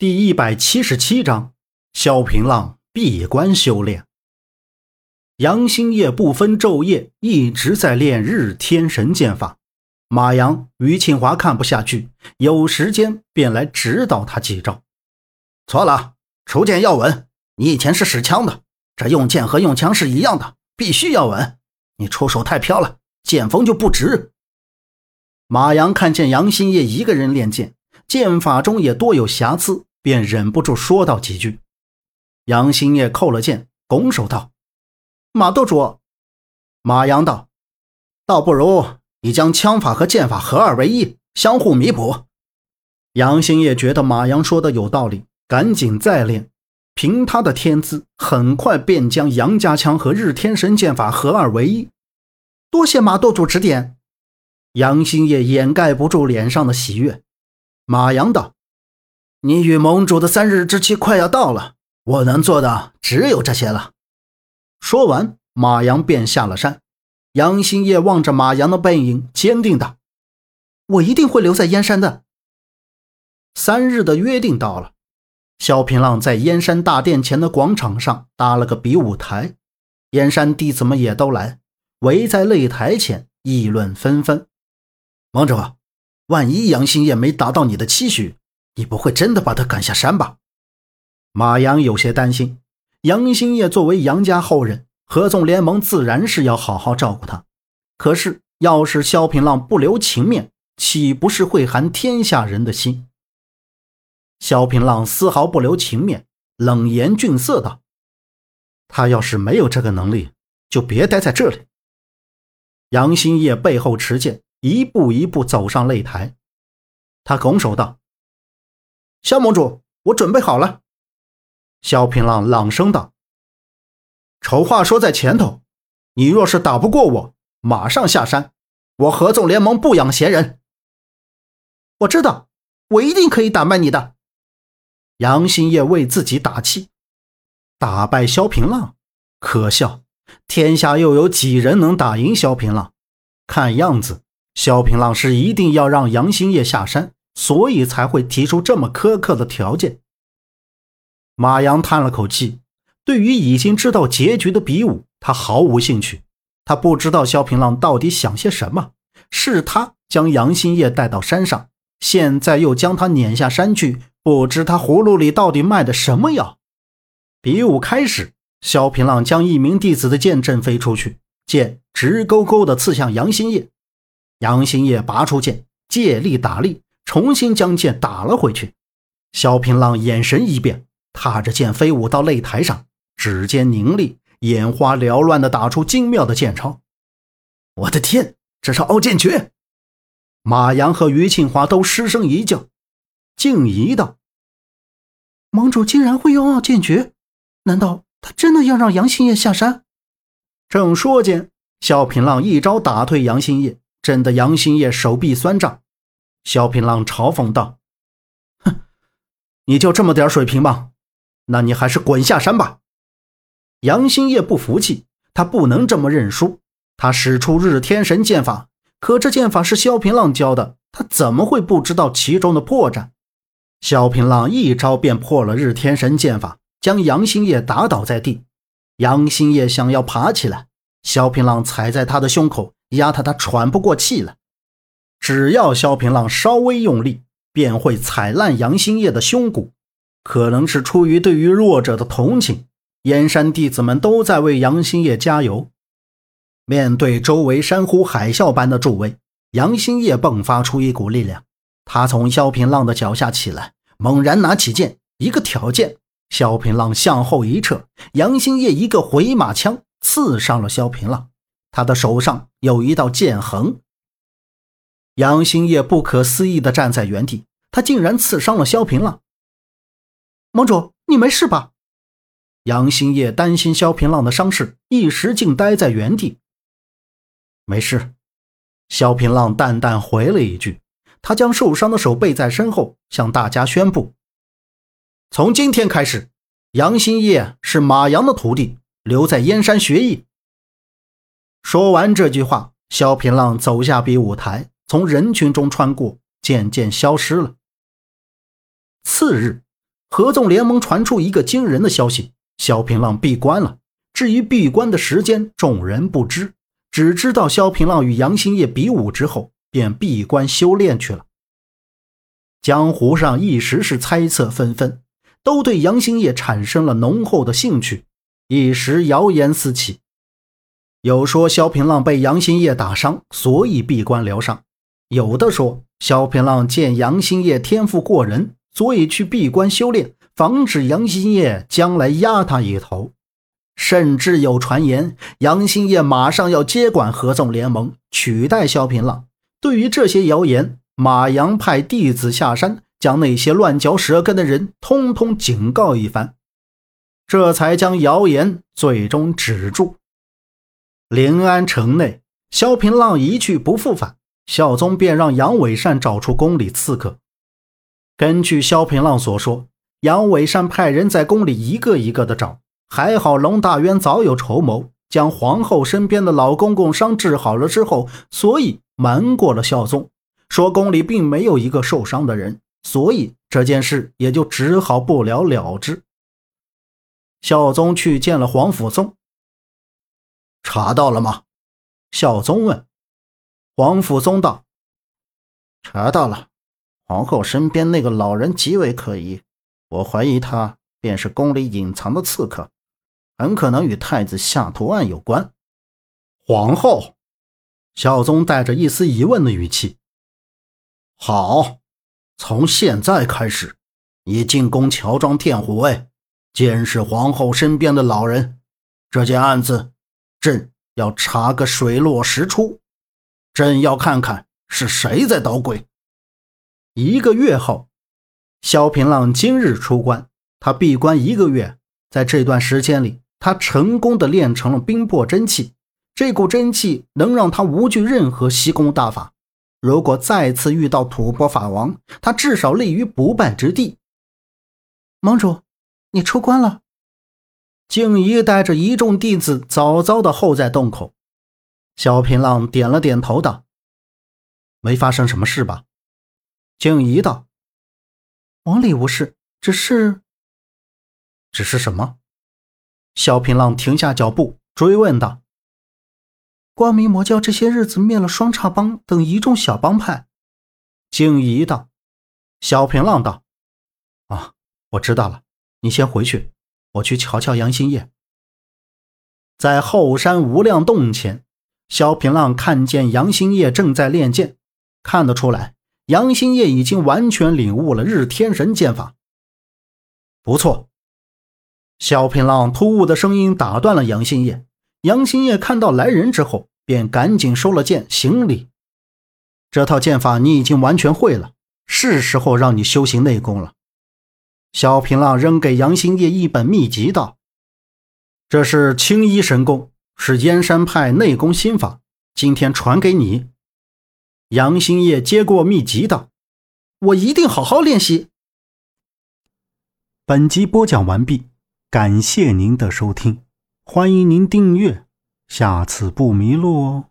第一百七十七章，萧平浪闭关修炼。杨兴业不分昼夜，一直在练日天神剑法。马阳、于庆华看不下去，有时间便来指导他几招。错了，出剑要稳。你以前是使枪的，这用剑和用枪是一样的，必须要稳。你出手太飘了，剑锋就不直。马阳看见杨兴业一个人练剑，剑法中也多有瑕疵。便忍不住说道几句。杨兴业扣了剑，拱手道：“马舵主。”马阳道：“倒不如你将枪法和剑法合二为一，相互弥补。”杨兴业觉得马阳说的有道理，赶紧再练。凭他的天资，很快便将杨家枪和日天神剑法合二为一。多谢马舵主指点。杨兴业掩盖不住脸上的喜悦。马阳道。你与盟主的三日之期快要到了，我能做的只有这些了。说完，马阳便下了山。杨兴业望着马阳的背影，坚定道：“我一定会留在燕山的。”三日的约定到了，萧平浪在燕山大殿前的广场上搭了个比武台，燕山弟子们也都来，围在擂台前议论纷纷。盟主，万一杨兴业没达到你的期许？你不会真的把他赶下山吧？马阳有些担心。杨兴业作为杨家后人，合纵联盟自然是要好好照顾他。可是，要是萧平浪不留情面，岂不是会寒天下人的心？萧平浪丝毫不留情面，冷言峻色道：“他要是没有这个能力，就别待在这里。”杨兴业背后持剑，一步一步走上擂台。他拱手道。萧盟主，我准备好了。萧平浪朗声道：“丑话说在前头，你若是打不过我，马上下山。我合纵联盟不养闲人。”我知道，我一定可以打败你的。杨兴业为自己打气。打败萧平浪，可笑！天下又有几人能打赢萧平浪？看样子，萧平浪是一定要让杨兴业下山。所以才会提出这么苛刻的条件。马阳叹了口气，对于已经知道结局的比武，他毫无兴趣。他不知道萧平浪到底想些什么。是他将杨新业带到山上，现在又将他撵下山去，不知他葫芦里到底卖的什么药。比武开始，萧平浪将一名弟子的剑震飞出去，剑直勾勾地刺向杨新业。杨新业拔出剑，借力打力。重新将剑打了回去，萧平浪眼神一变，踏着剑飞舞到擂台上，指尖凝厉，眼花缭乱地打出精妙的剑招。我的天，这是傲剑诀！马阳和于庆华都失声一叫。静怡道：“盟主竟然会用傲剑诀？难道他真的要让杨兴业下山？”正说间，萧平浪一招打退杨兴业，震得杨兴业手臂酸胀。萧平浪嘲讽道：“哼，你就这么点水平吗？那你还是滚下山吧。”杨兴业不服气，他不能这么认输。他使出日天神剑法，可这剑法是萧平浪教的，他怎么会不知道其中的破绽？萧平浪一招便破了日天神剑法，将杨兴业打倒在地。杨兴业想要爬起来，萧平浪踩在他的胸口，压得他喘不过气来。只要萧平浪稍微用力，便会踩烂杨兴业的胸骨。可能是出于对于弱者的同情，燕山弟子们都在为杨兴业加油。面对周围山呼海啸般的助威，杨兴业迸发出一股力量。他从萧平浪的脚下起来，猛然拿起剑，一个挑剑，萧平浪向后一撤，杨兴业一个回马枪刺伤了萧平浪。他的手上有一道剑痕。杨兴业不可思议地站在原地，他竟然刺伤了萧平浪。盟主，你没事吧？杨兴业担心萧平浪的伤势，一时竟呆在原地。没事，萧平浪淡淡回了一句。他将受伤的手背在身后，向大家宣布：从今天开始，杨兴业是马阳的徒弟，留在燕山学艺。说完这句话，萧平浪走下比武台。从人群中穿过，渐渐消失了。次日，合纵联盟传出一个惊人的消息：萧平浪闭关了。至于闭关的时间，众人不知，只知道萧平浪与杨兴业比武之后便闭关修炼去了。江湖上一时是猜测纷纷，都对杨兴业产生了浓厚的兴趣，一时谣言四起。有说萧平浪被杨兴业打伤，所以闭关疗伤；有的说萧平浪见杨兴业天赋过人，所以去闭关修炼，防止杨兴业将来压他一头。甚至有传言，杨兴业马上要接管合纵联盟，取代萧平浪。对于这些谣言，马阳派弟子下山，将那些乱嚼舌根的人通通警告一番，这才将谣言最终止住。临安城内，萧平浪一去不复返，孝宗便让杨伟善找出宫里刺客。根据萧平浪所说，杨伟善派人在宫里一个一个的找。还好龙大渊早有筹谋，将皇后身边的老公公伤治好了之后，所以瞒过了孝宗，说宫里并没有一个受伤的人，所以这件事也就只好不了了之。孝宗去见了皇甫嵩，查到了吗？孝宗问。皇甫嵩道：“查到了，皇后身边那个老人极为可疑，我怀疑他便是宫里隐藏的刺客。”很可能与太子下图案有关。皇后，孝宗带着一丝疑问的语气：“好，从现在开始，你进宫乔装殿虎卫，监视皇后身边的老人。这件案子，朕要查个水落石出。朕要看看是谁在捣鬼。”一个月后，萧平浪今日出关，他闭关一个月，在这段时间里。他成功的练成了冰魄真气，这股真气能让他无惧任何西宫大法。如果再次遇到吐蕃法王，他至少立于不败之地。盟主，你出关了。静怡带着一众弟子早早的候在洞口。萧平浪点了点头，道：“没发生什么事吧？”静怡道：“王里无事，只是……只是什么？”萧平浪停下脚步，追问道：“光明魔教这些日子灭了双叉帮等一众小帮派。”静怡道：“萧平浪道，啊，我知道了。你先回去，我去瞧瞧杨新业。”在后山无量洞前，萧平浪看见杨新业正在练剑，看得出来，杨新业已经完全领悟了日天神剑法。不错。萧平浪突兀的声音打断了杨新业。杨新业看到来人之后，便赶紧收了剑，行礼：“这套剑法你已经完全会了，是时候让你修行内功了。”萧平浪扔给杨新业一本秘籍，道：“这是青衣神功，是燕山派内功心法，今天传给你。”杨兴业接过秘籍，道：“我一定好好练习。”本集播讲完毕。感谢您的收听，欢迎您订阅，下次不迷路哦。